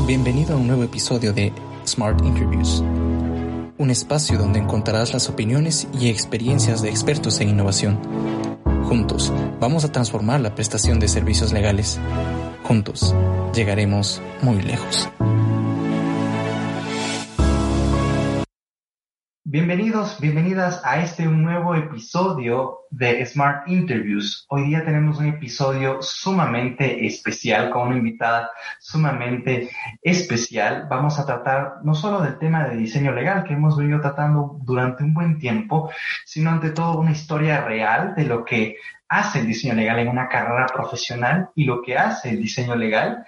Bienvenido a un nuevo episodio de Smart Interviews, un espacio donde encontrarás las opiniones y experiencias de expertos en innovación. Juntos, vamos a transformar la prestación de servicios legales. Juntos, llegaremos muy lejos. Bienvenidos, bienvenidas a este nuevo episodio de Smart Interviews. Hoy día tenemos un episodio sumamente especial con una invitada sumamente especial. Vamos a tratar no solo del tema de diseño legal que hemos venido tratando durante un buen tiempo, sino ante todo una historia real de lo que hace el diseño legal en una carrera profesional y lo que hace el diseño legal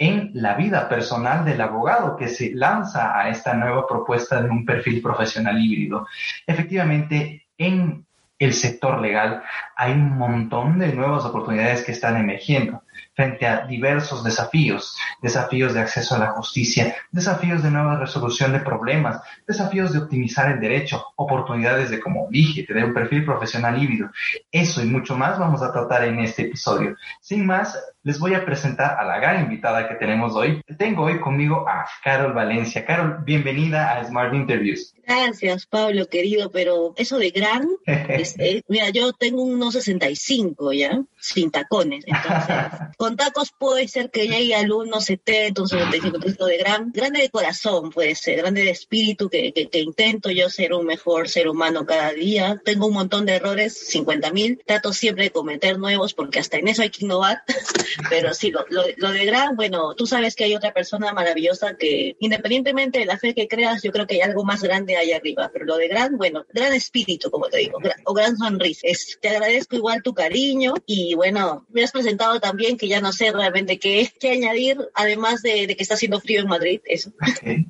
en la vida personal del abogado que se lanza a esta nueva propuesta de un perfil profesional híbrido. Efectivamente, en el sector legal hay un montón de nuevas oportunidades que están emergiendo frente a diversos desafíos, desafíos de acceso a la justicia, desafíos de nueva resolución de problemas, desafíos de optimizar el derecho, oportunidades de, como dije, tener un perfil profesional híbrido. Eso y mucho más vamos a tratar en este episodio. Sin más, les voy a presentar a la gran invitada que tenemos hoy. Tengo hoy conmigo a Carol Valencia. Carol, bienvenida a Smart Interviews. Gracias, Pablo, querido, pero eso de gran, este, mira, yo tengo unos 65 ya, sin tacones, entonces, con tacos puede ser que llegue al 1,70, un 75, de gran, grande de corazón puede ser, grande de espíritu, que, que, intento yo ser un mejor ser humano cada día, tengo un montón de errores, 50 mil, trato siempre de cometer nuevos, porque hasta en eso hay que innovar, pero sí, lo, lo de gran, bueno, tú sabes que hay otra persona maravillosa que, independientemente de la fe que creas, yo creo que hay algo más grande allá arriba, pero lo de gran, bueno, gran espíritu, como te digo, o gran sonrisa. Es, te agradezco igual tu cariño y bueno, me has presentado también que ya no sé realmente qué, qué añadir, además de, de que está haciendo frío en Madrid, eso.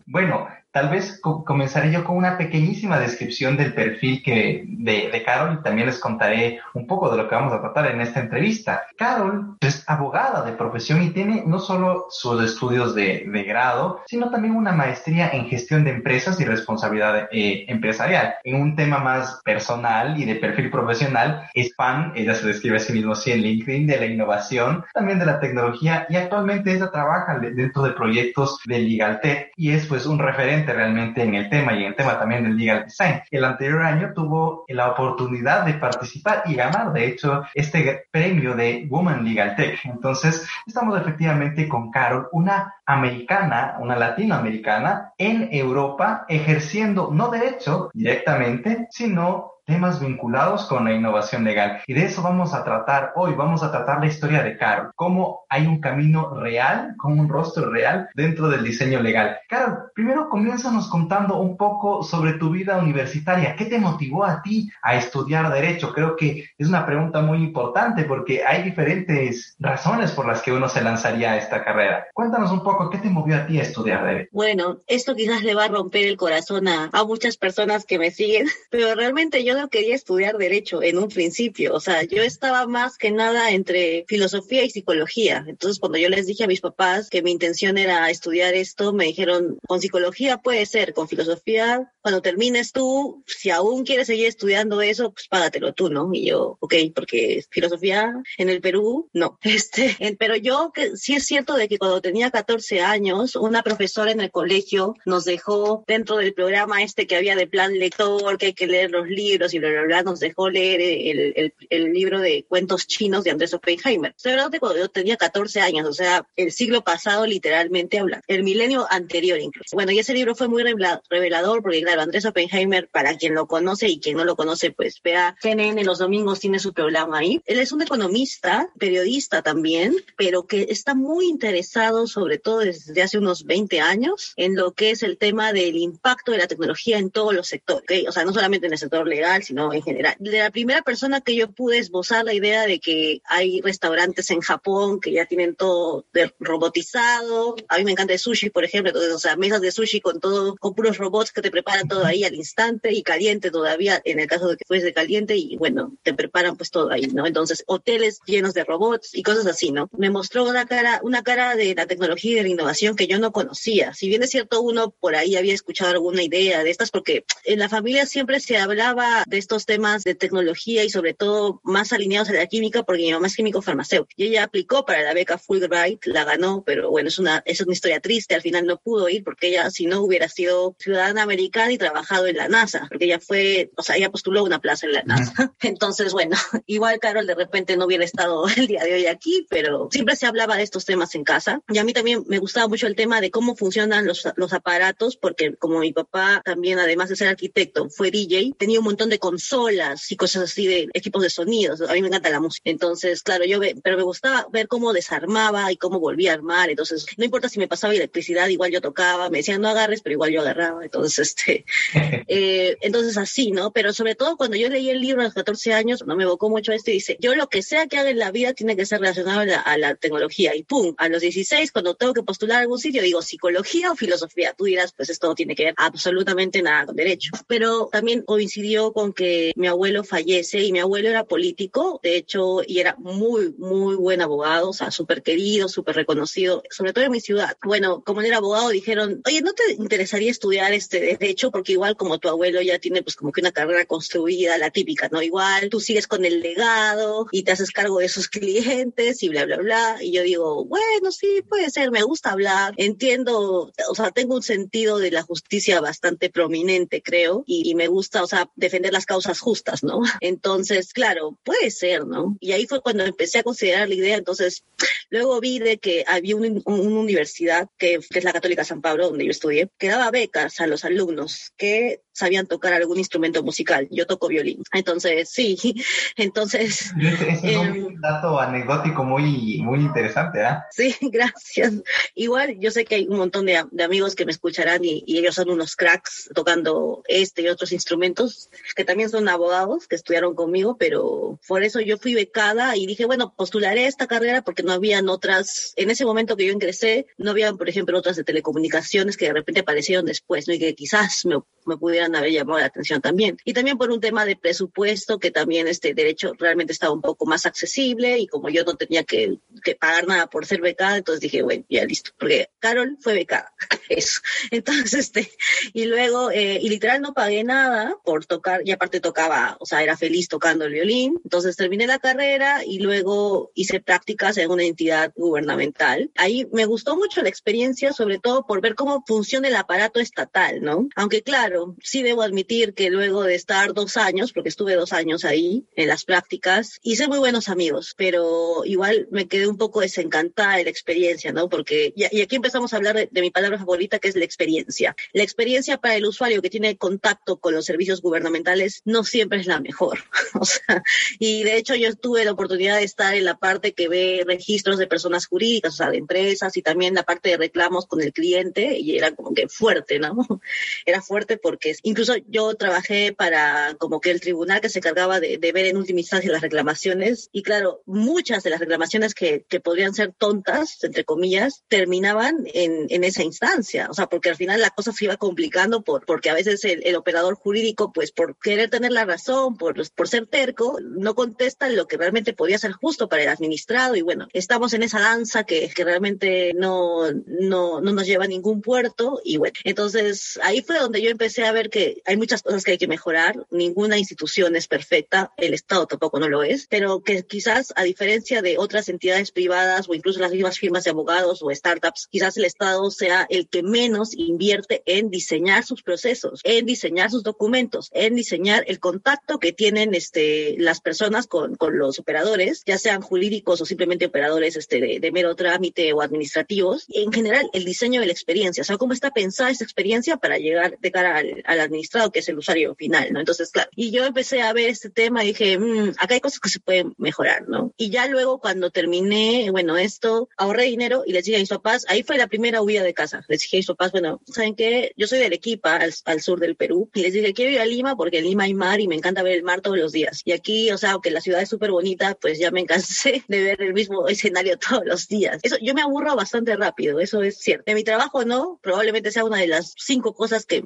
Bueno, Tal vez comenzaré yo con una pequeñísima descripción del perfil que, de, Carol y también les contaré un poco de lo que vamos a tratar en esta entrevista. Carol es abogada de profesión y tiene no solo sus estudios de, de grado, sino también una maestría en gestión de empresas y responsabilidad eh, empresarial. En un tema más personal y de perfil profesional, es fan, ella se describe a sí mismo así en LinkedIn, de la innovación, también de la tecnología y actualmente ella trabaja dentro de proyectos de LegalTech y es pues un referente realmente en el tema y en el tema también del legal design. El anterior año tuvo la oportunidad de participar y ganar, de hecho, este premio de Woman Legal Tech. Entonces, estamos efectivamente con Carol, una americana, una latinoamericana en Europa, ejerciendo no derecho directamente, sino temas vinculados con la innovación legal. Y de eso vamos a tratar hoy. Vamos a tratar la historia de Carol, cómo hay un camino real, con un rostro real dentro del diseño legal. Carol, primero comienzanos contando un poco sobre tu vida universitaria. ¿Qué te motivó a ti a estudiar derecho? Creo que es una pregunta muy importante porque hay diferentes razones por las que uno se lanzaría a esta carrera. Cuéntanos un poco, ¿qué te movió a ti a estudiar derecho? Bueno, esto quizás le va a romper el corazón a, a muchas personas que me siguen, pero realmente yo quería estudiar derecho en un principio, o sea, yo estaba más que nada entre filosofía y psicología. Entonces, cuando yo les dije a mis papás que mi intención era estudiar esto, me dijeron, con psicología puede ser, con filosofía, cuando termines tú, si aún quieres seguir estudiando eso, pues págatelo tú, ¿no? Y yo, ok, porque filosofía en el Perú, no. Este, pero yo que sí es cierto de que cuando tenía 14 años, una profesora en el colegio nos dejó dentro del programa este que había de plan lector, que hay que leer los libros y bla, bla, nos dejó leer el, el, el, libro de cuentos chinos de Andrés Oppenheimer. Estoy hablando de cuando yo tenía 14 años, o sea, el siglo pasado literalmente hablando, el milenio anterior incluso. Bueno, y ese libro fue muy revelador porque, claro, Andrés Oppenheimer, para quien lo conoce y quien no lo conoce, pues vea, CNN los domingos tiene su programa ahí. Él es un economista, periodista también, pero que está muy interesado, sobre todo desde hace unos 20 años, en lo que es el tema del impacto de la tecnología en todos los sectores, ¿okay? o sea, no solamente en el sector legal, sino en general. De la primera persona que yo pude esbozar la idea de que hay restaurantes en Japón que ya tienen todo robotizado. A mí me encanta el sushi, por ejemplo, entonces, o sea, mesas de sushi con todo, con puros robots que te preparan todo ahí al instante y caliente todavía, en el caso de que fuese caliente, y bueno, te preparan pues todo ahí, ¿no? Entonces, hoteles llenos de robots y cosas así, ¿no? Me mostró una cara, una cara de la tecnología y de la innovación que yo no conocía. Si bien es cierto, uno por ahí había escuchado alguna idea de estas, porque en la familia siempre se hablaba de estos temas de tecnología y sobre todo más alineados a la química, porque mi mamá es químico farmacéutico y ella aplicó para la beca Fulbright, la ganó, pero bueno, es una, es una historia triste, al final no pudo ir porque ella si no hubiera sido ciudadana americana y trabajado en la NASA, porque ella fue, o sea, ella postuló una plaza en la NASA. Entonces, bueno, igual Carol de repente no hubiera estado el día de hoy aquí, pero siempre se hablaba de estos temas en casa. Y a mí también me gustaba mucho el tema de cómo funcionan los, los aparatos, porque como mi papá también, además de ser arquitecto, fue DJ, tenía un montón de consolas y cosas así de equipos de sonidos. A mí me encanta la música. Entonces, claro, yo, ve, pero me gustaba ver cómo desarmaba y cómo volvía a armar. Entonces, no importa si me pasaba electricidad, igual yo tocaba, me decían no agarres, pero igual yo agarraba. Entonces, este, eh, entonces así, ¿no? Pero sobre todo cuando yo leí el libro a los 14 años, no me evocó mucho esto y dice, yo lo que sea que haga en la vida tiene que ser relacionado a la, a la tecnología. Y pum, a los 16, cuando tengo que postular a algún sitio, digo psicología o filosofía. Tú dirás, pues esto no tiene que ver absolutamente nada con derecho. Pero también coincidió con que mi abuelo fallece y mi abuelo era político, de hecho, y era muy, muy buen abogado, o sea, súper querido, súper reconocido, sobre todo en mi ciudad. Bueno, como él era abogado, dijeron, oye, ¿no te interesaría estudiar este derecho? Porque igual como tu abuelo ya tiene pues como que una carrera construida, la típica, ¿no? Igual tú sigues con el legado y te haces cargo de sus clientes y bla, bla, bla. Y yo digo, bueno, sí, puede ser, me gusta hablar, entiendo, o sea, tengo un sentido de la justicia bastante prominente, creo, y, y me gusta, o sea, defender las causas justas, ¿no? Entonces, claro, puede ser, ¿no? Y ahí fue cuando empecé a considerar la idea, entonces, luego vi de que había un, una universidad, que, que es la Católica San Pablo, donde yo estudié, que daba becas a los alumnos que sabían tocar algún instrumento musical. Yo toco violín. Entonces, sí, entonces... es un em, dato anecdótico muy, muy interesante, ¿ah? Sí, gracias. Igual, yo sé que hay un montón de, de amigos que me escucharán y, y, ellos son unos cracks tocando este y otros instrumentos, que también son abogados, que estudiaron conmigo, pero por eso yo fui becada y dije, bueno, postularé esta carrera porque no habían otras, en ese momento que yo ingresé, no habían, por ejemplo, otras de telecomunicaciones que de repente aparecieron después, ¿no? Y que quizás me, me pudieran haber llamado la atención también. Y también por un tema de presupuesto, que también este derecho realmente estaba un poco más accesible y como yo no tenía que, que pagar nada por ser becada, entonces dije, bueno, ya listo, porque Carol fue becada, eso. Entonces, este, y luego, eh, y literal no pagué nada por tocar, y aparte tocaba, o sea, era feliz tocando el violín. Entonces terminé la carrera y luego hice prácticas en una entidad gubernamental. Ahí me gustó mucho la experiencia, sobre todo por ver cómo funciona el aparato estatal, ¿no? Aunque claro, sí debo admitir que luego de estar dos años, porque estuve dos años ahí en las prácticas, hice muy buenos amigos, pero igual me quedé un poco desencantada de la experiencia, ¿no? Porque, y aquí empezamos a hablar de, de mi palabra favorita, que es la experiencia. La experiencia para el usuario que tiene contacto con los servicios gubernamentales no siempre es la mejor. o sea, y de hecho yo tuve la oportunidad de estar en la parte que ve registros de personas jurídicas, o sea, de empresas y también la parte de reclamos con el cliente y era como que fuerte, ¿no? Era fuerte porque incluso yo trabajé para como que el tribunal que se encargaba de, ver en última instancia las reclamaciones y claro, muchas de las reclamaciones que, que podrían ser tontas, entre comillas, terminaban en, en esa instancia, o sea, porque al final la cosa se iba complicando por, porque a veces el, el operador jurídico, pues por querer tener la razón, por, por ser terco, no contesta lo que realmente podía ser justo para el administrado. Y bueno, estamos en esa danza que, que realmente no, no, no nos lleva a ningún puerto. Y bueno, entonces ahí fue donde yo empecé a ver que hay muchas cosas que hay que mejorar, ninguna institución es perfecta, el Estado tampoco no lo es, pero que quizás a diferencia de otras entidades privadas o incluso las mismas firmas de abogados o startups, quizás el Estado sea el que menos invierte en diseñar sus procesos, en diseñar sus documentos, en diseñar el contacto que tienen este, las personas con, con los operadores, ya sean jurídicos o simplemente operadores este, de, de mero trámite o administrativos. En general, el diseño de la experiencia, o sea, cómo está pensada esta experiencia para llegar de cara al, al administrado, que es el usuario final, ¿no? Entonces, claro, y yo empecé a ver este tema y dije, mmm, acá hay cosas que se pueden mejorar, ¿no? Y ya luego cuando terminé, bueno, esto, ahorré dinero y les dije a mis papás, ahí fue la primera huida de casa. Les dije a mis papás, bueno, ¿saben qué? Yo soy de Arequipa, al, al, sur del Perú, y les dije, quiero ir a Lima porque en Lima hay mar y me encanta ver el mar todos los días. Y aquí, o sea, aunque la ciudad es súper bonita, pues ya me cansé de ver el mismo escenario todos los días. Eso, yo me aburro bastante rápido, eso es cierto. De mi trabajo no, probablemente sea una de las cinco cosas que,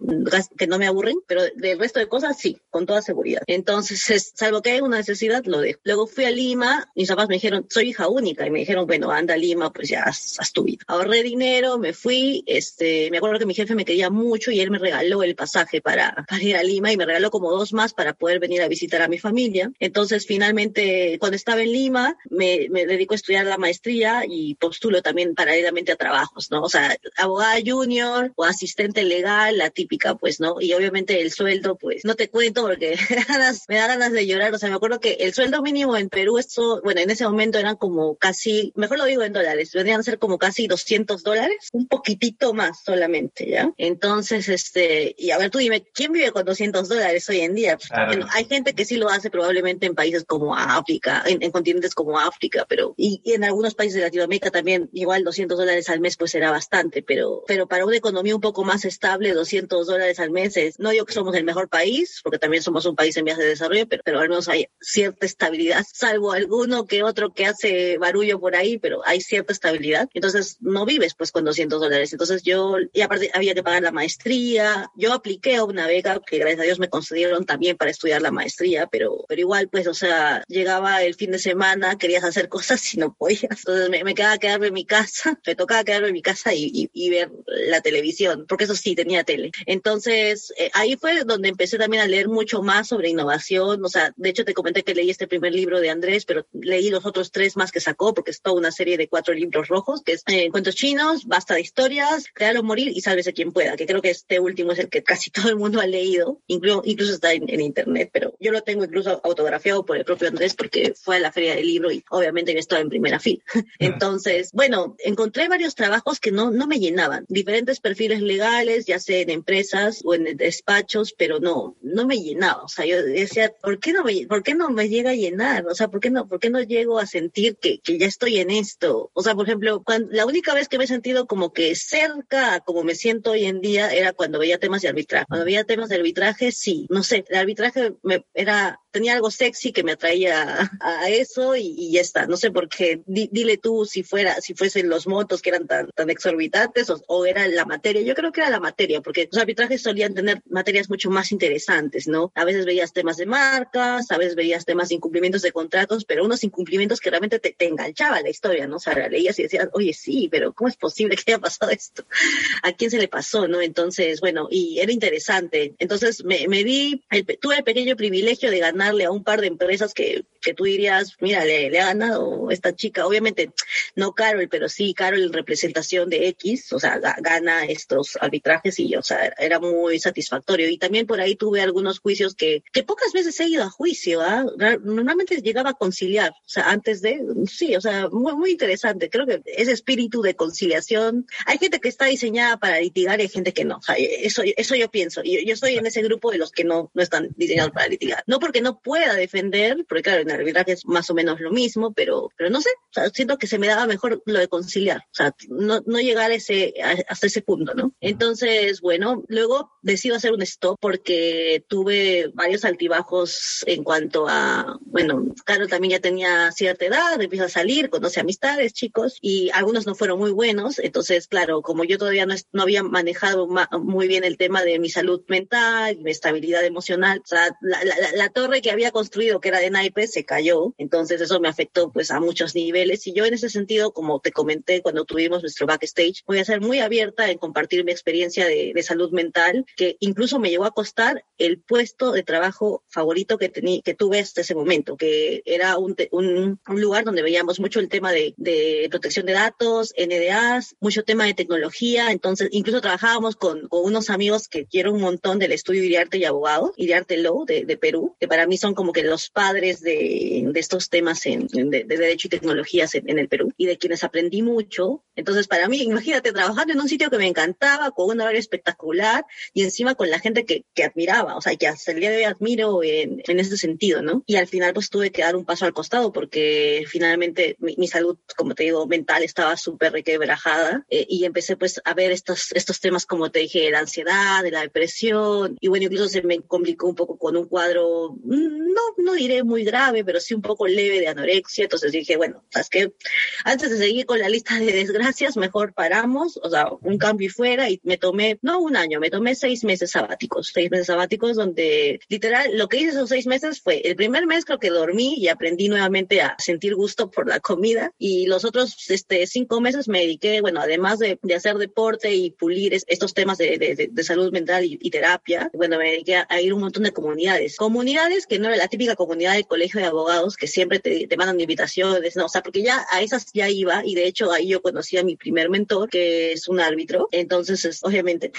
que no me aburren, pero del resto de cosas sí, con toda seguridad. Entonces, salvo que hay una necesidad, lo dejo. Luego fui a Lima, mis papás me dijeron, soy hija única, y me dijeron, bueno, anda a Lima, pues ya haz, haz tu vida. Ahorré dinero, me fui, este, me acuerdo que mi jefe me quería mucho y él me regaló el pasaje para, para ir a Lima y me regaló como dos más para poder venir a visitar a mi familia. Entonces, finalmente, cuando estaba en Lima, me, me dedico a estudiar la maestría y postulo también paralelamente a trabajos, ¿no? O sea, abogada junior o asistente legal, la típica, pues, ¿no? Y obviamente el sueldo, pues, no te cuento porque me da ganas de llorar. O sea, me acuerdo que el sueldo mínimo en Perú, esto, bueno, en ese momento eran como casi, mejor lo digo en dólares, vendrían a ser como casi 200 dólares, un poquitito más solamente, ¿ya? Entonces, este, y a ver, tú dime, ¿quién vive con 200 dólares hoy en día? Bueno, hay gente que sí lo hace probablemente en países como África, en, en continentes como África, pero, y, y, en algunos países de Latinoamérica también, igual 200 dólares al mes pues será bastante, pero, pero para una economía un poco más estable, 200 dólares al mes no digo que somos el mejor país, porque también somos un país en vías de desarrollo, pero, al menos hay cierta estabilidad, salvo alguno que otro que hace barullo por ahí, pero hay cierta estabilidad. Entonces, no vives pues con 200 dólares. Entonces yo, y aparte había que pagar la maestría, yo apliqué a una beca que gracias a Dios me concedieron también para estudiar la maestría, pero, pero igual pues, o sea, llegaba el fin de semana, querías hacer cosas y no podías. Entonces me, me quedaba quedarme en mi casa, me tocaba quedarme en mi casa y ver la televisión, porque eso sí, tenía tele. Entonces, eh, ahí fue donde empecé también a leer mucho más sobre innovación, o sea, de hecho te comenté que leí este primer libro de Andrés, pero leí los otros tres más que sacó, porque es toda una serie de cuatro libros rojos, que es eh, Cuentos Chinos, Basta de Historias, Crear o Morir y Sálvese quien pueda, que creo que este último es el que casi todo el mundo ha leído, incluso, incluso está en, en, internet, pero yo lo tengo incluso autografiado por el propio Andrés porque fue a la feria del libro y obviamente yo estaba en primera fila. Entonces, bueno, encontré varios trabajos que no, no me llenaban, diferentes perfiles legales, ya sea en empresas o en despachos, pero no, no me llenaba. O sea, yo decía, ¿por qué no me, por qué no me llega a llenar? O sea, ¿por qué no, por qué no llego a sentir que, que ya estoy en esto? O sea, por ejemplo, cuando, la única vez que me he sentido como que cerca, como me siento hoy en día, era cuando veía temas de arbitraje. Cuando veía temas de arbitraje, sí, no sé, el arbitraje me, era, tenía algo sexy que me atraía a, eso y, y, ya está. No sé por qué, di, dile tú si fuera, si fuesen los motos que eran tan, tan exorbitantes o, o, era la materia. Yo creo que era la materia, porque los arbitrajes solían tener materias mucho más interesantes, ¿no? A veces veías temas de marcas, a veces veías temas de incumplimientos de contratos, pero unos incumplimientos que realmente te, te enganchaba la historia, ¿no? O sea, leías y decías, oye, sí, pero ¿cómo es posible que haya pasado esto? ¿A quién se le pasó, no? Entonces, bueno, y era interesante. Entonces, me, me di, el, tuve el pequeño privilegio de ganarle a un par de empresas que, que tú dirías, mira, le, le ha ganado esta chica, obviamente, no Carol, pero sí Carol en representación de X, o sea, gana estos arbitrajes y, o sea, era muy satisfactorio. Y también por ahí tuve algunos juicios que, que pocas veces he ido a juicio, ¿ah? ¿eh? Normalmente llegaba a conciliar, o sea, antes de, sí, o sea, muy, muy interesante. Creo que ese espíritu de conciliación, hay gente que está diseñada para litigar y hay gente que no. O sea, eso, eso yo pienso. Yo, yo estoy en ese grupo de los que no, no están diseñados para litigar. No porque no pueda defender, porque claro, en arbitraje es más o menos lo mismo, pero, pero no sé, o sea, siento que se me daba mejor lo de conciliar, o sea, no, no llegar a ese, a, hasta ese punto, ¿no? Entonces, bueno, luego decido hacer un stop porque tuve varios altibajos en cuanto a, bueno, Carol también ya tenía cierta edad, empieza a salir, conoce amistades, chicos, y algunos no fueron muy buenos, entonces, claro, como yo todavía no, no había manejado muy bien el tema de mi salud mental, mi estabilidad emocional, o sea, la, la, la torre que había construido, que era de naipes, se cayó, entonces eso me afectó pues a muchos niveles, y yo en ese sentido, como te comenté cuando tuvimos nuestro backstage, voy a ser muy abierta en compartir mi experiencia de, de salud mental, que incluso me llegó a costar el puesto de trabajo favorito que, tení, que tuve hasta ese momento, que era un, un, un lugar donde veíamos mucho el tema de, de, protección de datos, NDAs, mucho tema de tecnología, entonces incluso trabajábamos con, con unos amigos que quiero un montón del estudio Iriarte y Abogado, Iriarte Law de, de, Perú, que para mí son como que los padres de, de estos temas en, de, de, derecho y tecnologías en, el Perú, y de quienes aprendí mucho, Entonces, para mí, imagínate, trabajando en un sitio que me encantaba, con un horario espectacular y encima con la gente que, que admiraba, o sea, que hasta el día de hoy admiro en, en ese sentido, ¿no? Y al final, pues tuve que dar un paso al costado porque finalmente mi, mi salud, como te digo, mental estaba súper requebrajada eh, y empecé pues a ver estos, estos temas, como te dije, de la ansiedad, de la depresión y bueno, incluso se me complicó un poco con un cuadro, no, no diré muy grave, pero sí un poco leve de anorexia. Entonces dije, bueno, ¿sabes qué? Antes de seguir con la lista de desgracias, mejor paramos, o sea, un cambio y fuera y me tomé, no un año, me tomé seis meses sabáticos, seis meses sabáticos donde literal lo que hice esos seis meses fue, el primer mes creo que dormí y aprendí nuevamente a sentir gusto por la comida y los otros este, cinco meses me dediqué, bueno, además de, de hacer deporte y pulir estos temas de, de, de salud mental y, y, terapia, bueno, me dediqué a, a, ir un montón de comunidades. Comunidades que no era la típica comunidad del colegio de abogados que siempre te, te mandan invitaciones, no, o sea, porque ya a esas ya iba y de hecho ahí yo conocí a mi primer mentor, que es un árbitro, entonces es, obviamente,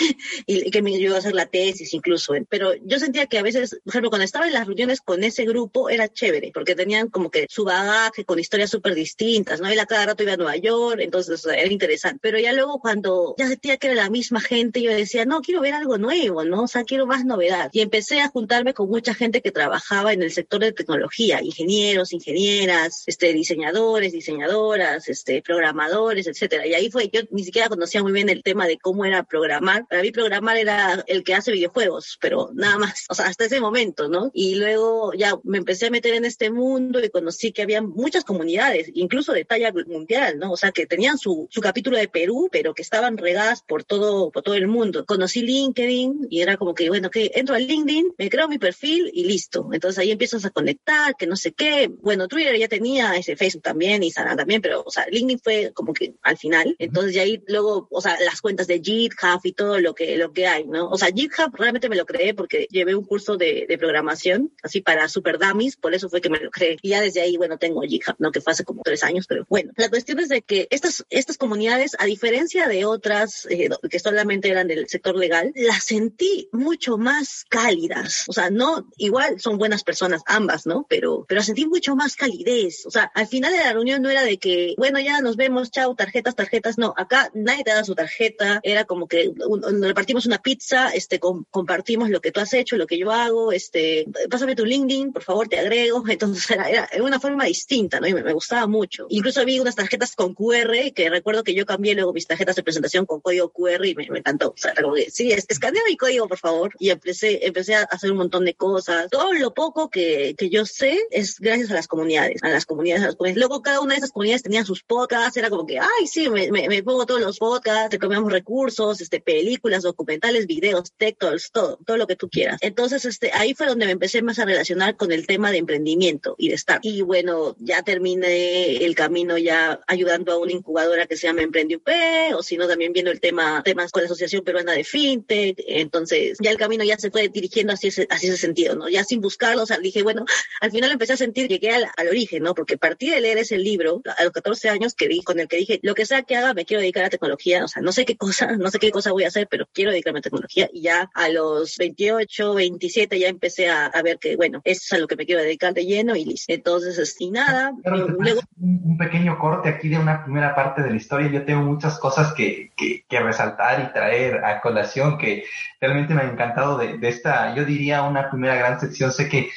y, y, que me ayudó a hacer la tesis incluso, pero yo sentía que a veces, por ejemplo, cuando estaba en las reuniones con ese grupo era chévere, porque tenían como que su bagaje con historias súper distintas, ¿no? Él a cada rato iba a Nueva York, entonces era interesante, pero ya luego cuando ya sentía que era la misma gente, yo decía, no, quiero ver algo nuevo, ¿no? O sea, quiero más novedad. Y empecé a juntarme con mucha gente que trabajaba en el sector de tecnología, ingenieros, ingenieras, este, diseñadores, diseñadoras, este, programadores, etcétera. Y ahí fue, yo ni siquiera conocía muy bien el tema de cómo era programar. Para mí programar era el que hace videojuegos, pero nada más, o sea, hasta ese momento, ¿no? Y luego ya me empecé a meter en este mundo y conocí que había muchas comunidades, incluso de talla mundial, ¿no? O sea, que tenían su, su capítulo de Perú, pero que estaban regadas por todo, por todo el mundo. Conocí LinkedIn y era como que, bueno, que entro al LinkedIn, me creo mi perfil y listo. Entonces ahí empiezas a conectar, que no sé qué. Bueno, Twitter ya tenía, ese Facebook también, Instagram también, pero, o sea, LinkedIn fue como que al final. Entonces ya ahí luego, o sea, las cuentas de GitHub y todo lo que, lo que hay, ¿no? O sea, GitHub realmente me lo creé porque llevé un curso de, de programación, así para super dummies, por eso fue que me lo creé. Y ya desde ahí, bueno, tengo GitHub, ¿no? Que fue hace como tres años, pero bueno. La cuestión es de que estas, estas comunidades, a diferencia de otras eh, que solamente eran del sector legal, las sentí mucho más cálidas. O sea, no, igual son buenas personas ambas, ¿no? Pero, pero sentí mucho más calidez. O sea, al final de la reunión no era de que, bueno, ya nos vemos, chao, tarjetas, tarjetas. No, acá nadie te da su tarjeta. Era como que un, repartimos una pizza, este, com, compartimos lo que tú has hecho, lo que yo hago, este, pásame tu LinkedIn, por favor, te agrego. Entonces era, era, era una forma distinta, ¿no? Y me, me, gustaba mucho. Incluso vi unas tarjetas con QR, que recuerdo que yo cambié luego mis tarjetas de presentación con código QR y me, me encantó. O sea, como que, sí, escanea mi código, por favor. Y empecé, empecé a hacer un montón de cosas. Todo lo poco que, que yo sé es gracias a las comunidades, a las comunidades, a las comunidades. Luego cada una de esas comunidades tenía sus podcasts, era como que, ay, sí, me, me, me pongo todos los podcasts, te comemos recursos, este, películas, documentales, videos, textos, todo, todo lo que tú quieras. Entonces, este, ahí fue donde me empecé más a relacionar con el tema de emprendimiento y de estar. Y bueno, ya terminé el camino ya ayudando a una incubadora que se llama Emprendi UP, o si no, también viendo el tema, temas con la Asociación Peruana de FinTech. Entonces, ya el camino ya se fue dirigiendo hacia ese, hacia ese sentido, ¿no? Ya sin buscarlo, o sea, dije, bueno, al final empecé a sentir llegué al, al origen, ¿no? Porque partí de leer ese libro a los 14 años que di, con el que dije, lo que sea que haga, me quiero dedicar a tecnología, o sea, no sé qué cosa, no sé qué cosa voy a hacer, pero quiero dedicarme a tecnología. Y ya a los 28, 27 ya empecé a, a ver que, bueno, eso es a lo que me quiero dedicar de lleno y listo. Entonces, y nada. Pero luego... un pequeño corte aquí de una primera parte de la historia. Yo tengo muchas cosas que, que, que resaltar y traer a colación que realmente me ha encantado de, de esta, yo diría, una primera gran sección. Sé que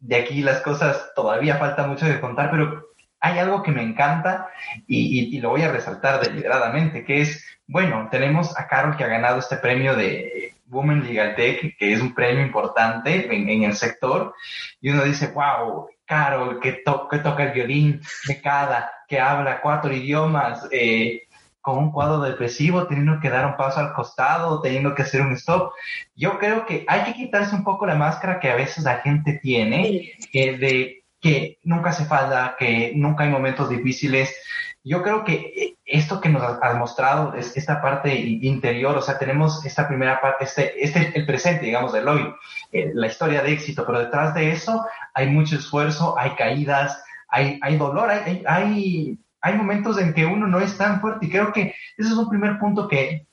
de aquí las cosas todavía falta mucho de contar, pero hay algo que me encanta y, y, y, lo voy a resaltar deliberadamente, que es, bueno, tenemos a Carol que ha ganado este premio de Women Legal Tech, que es un premio importante en, en el sector, y uno dice, wow, Carol, que, to que toca el violín de cada, que habla cuatro idiomas, eh, con un cuadro depresivo, teniendo que dar un paso al costado, teniendo que hacer un stop. Yo creo que hay que quitarse un poco la máscara que a veces la gente tiene, eh, de que nunca hace falta, que nunca hay momentos difíciles. Yo creo que esto que nos has mostrado es esta parte interior, o sea, tenemos esta primera parte, este, este el presente, digamos, del hoy, eh, la historia de éxito, pero detrás de eso hay mucho esfuerzo, hay caídas, hay, hay dolor, hay, hay, hay momentos en que uno no es tan fuerte y creo que ese es un primer punto que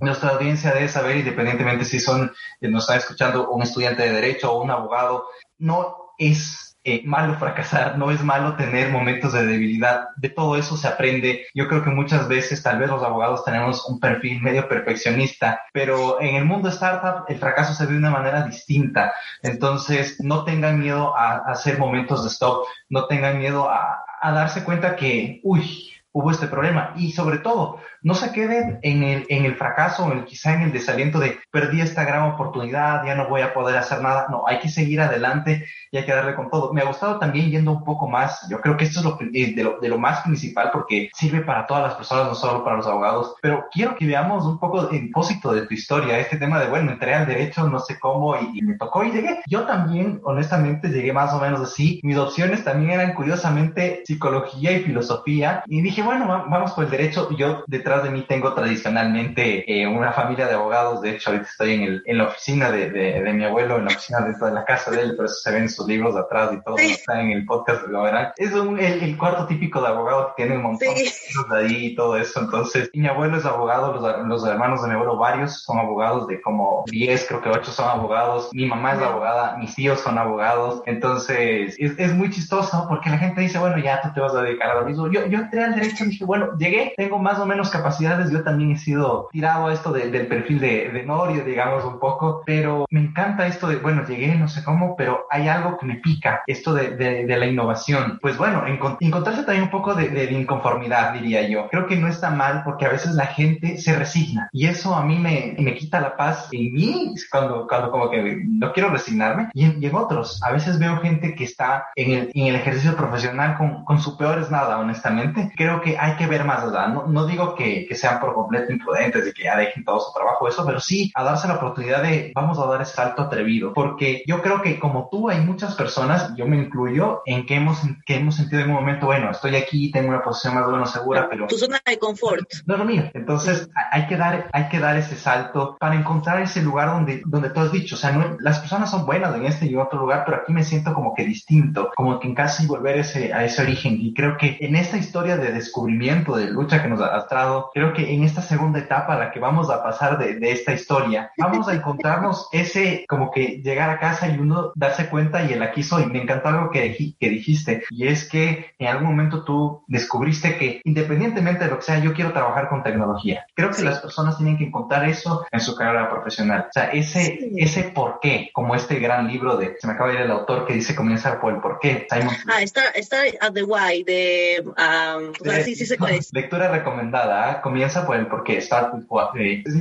nuestra audiencia debe saber, independientemente si son, nos está escuchando un estudiante de derecho o un abogado, no es eh, malo fracasar, no es malo tener momentos de debilidad. De todo eso se aprende. Yo creo que muchas veces tal vez los abogados tenemos un perfil medio perfeccionista, pero en el mundo startup el fracaso se ve de una manera distinta. Entonces, no tengan miedo a, hacer momentos de stop, no tengan miedo a, a darse cuenta que, uy, hubo este problema. Y sobre todo, no se queden en el, en el fracaso, en quizá en el desaliento de perdí esta gran oportunidad, ya no voy a poder hacer nada. No, hay que seguir adelante y hay que darle con todo. Me ha gustado también yendo un poco más. Yo creo que esto es lo, eh, de, lo, de lo más principal porque sirve para todas las personas, no solo para los abogados. Pero quiero que veamos un poco el propósito de tu historia, este tema de, bueno, entré al derecho, no sé cómo, y, me tocó y llegué. Yo también, honestamente, llegué más o menos así. Mis opciones también eran, curiosamente, psicología y filosofía. Y dije, bueno, vamos por el derecho. Yo detrás de mí tengo tradicionalmente eh, una familia de abogados. De hecho, ahorita estoy en, el, en la oficina de, de, mi abuelo, en la oficina dentro de la casa de él, por eso se ven sus libros de atrás y todo. Está en el podcast, lo verán. Es un, el, cuarto típico de abogado que tiene un montón de libros de ahí y todo eso. Entonces, mi abuelo es abogado, los, los, hermanos de mi abuelo, varios son abogados, de como 10, creo que 8 son abogados. Mi mamá es abogada, mis tíos son abogados. Entonces, es, es muy chistoso porque la gente dice, bueno, ya tú te vas a dedicar a lo mismo. Yo, yo entré al derecho y dije, bueno, llegué, tengo más o menos capacidades, yo también he sido tirado a esto del perfil de, de Norio, digamos, un poco, pero me encanta esto de, bueno, llegué, no sé cómo, pero hay algo que me pica, esto de, de, la innovación. Pues bueno, encontrarse también un poco de, inconformidad, diría yo. Creo que no está mal porque a veces la gente se resigna y eso a mí me, me quita la paz en mí cuando, cuando como que no quiero resignarme y en, otros. A veces veo gente que está en el, en el ejercicio profesional con, con su peor es nada, honestamente. Creo que hay que ver más allá. No, no digo que que, sean por completo imprudentes y que ya dejen todo su trabajo, eso, pero sí a darse la oportunidad de vamos a dar ese salto atrevido, porque yo creo que como tú hay muchas personas, yo me incluyo, en que hemos, que hemos sentido en un momento, bueno, estoy aquí, tengo una posición más o menos segura, pero... Tu zona de confort. No, no, mira, entonces hay que dar, hay que dar ese salto para encontrar ese lugar donde, donde tú has dicho, o sea, no, las personas son buenas en este y en otro lugar, pero aquí me siento como que distinto, como que en casi volver ese, a ese origen. Y creo que en esta historia de descubrimiento, de lucha que nos ha traído creo que en esta segunda etapa a la que vamos a pasar de, de, esta historia, vamos a encontrarnos ese como que llegar a casa y uno darse cuenta y el aquí soy. Me encantó algo que, que dijiste y es que en algún momento tú descubriste que independientemente de lo que sea, yo quiero trabajar con tecnología. Creo que las personas tienen que encontrar eso en su carrera profesional. O sea, ese, ese por qué, como este gran libro de, se me acaba de ir el autor que dice comenzar por el por qué. Simon. Ah, está, está at the why de, um, sí, sí, lectura recomendada comienza por el porque está, eh, es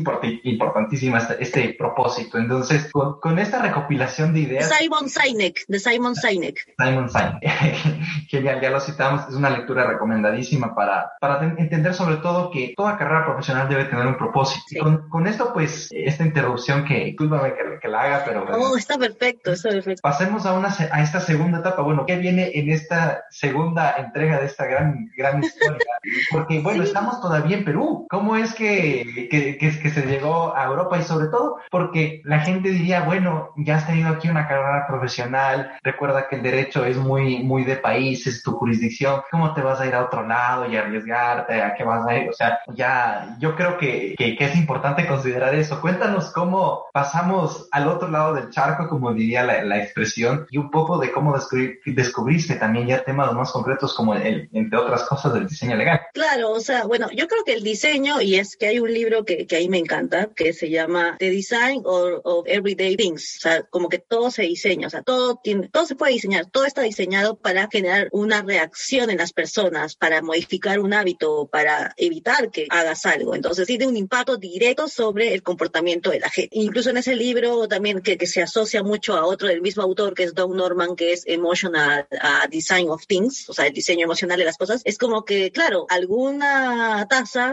importantísimo este, este, propósito. Entonces, con, esta recopilación de ideas. Simon Sinek, de Simon Sinek. Simon Sinek. Genial, ya lo citamos. Es una lectura recomendadísima para, para entender sobre todo que toda carrera profesional debe tener un propósito. Con, con, esto, pues, esta interrupción que, discúlpame que, que la haga, pero. Oh, está perfecto, está perfecto. Pasemos a, una, a esta segunda etapa. Bueno, ¿qué viene en esta segunda entrega de esta gran, gran historia? Porque, bueno, estamos todavía Perú. ¿Cómo es que, que, que, se llegó a Europa? Y sobre todo porque la gente diría, bueno, ya has tenido aquí una carrera profesional, recuerda que el derecho es muy, muy de país, es tu jurisdicción, ¿cómo te vas a ir a otro lado y arriesgarte? ¿A qué vas a ir? O sea, ya, yo creo que, que, es importante considerar eso. Cuéntanos cómo pasamos al otro lado del charco, como diría la, la expresión, y un poco de cómo descubriste también ya temas más concretos como el, entre otras cosas del diseño legal. Claro, o sea, bueno, yo creo que el diseño, y es que hay un libro que, que ahí me encanta, que se llama The Design of, Everyday Things, o sea, como que todo se diseña, o sea, todo tiene, todo se puede diseñar, todo está diseñado para generar una reacción en las personas, para modificar un hábito, para evitar que hagas algo. Entonces tiene un impacto directo sobre el comportamiento de la gente. Incluso en ese libro también que, que se asocia mucho a otro del mismo autor, que es Don Norman, que es Emotional Design of Things, o sea, el diseño emocional de las cosas, es como que, claro, alguna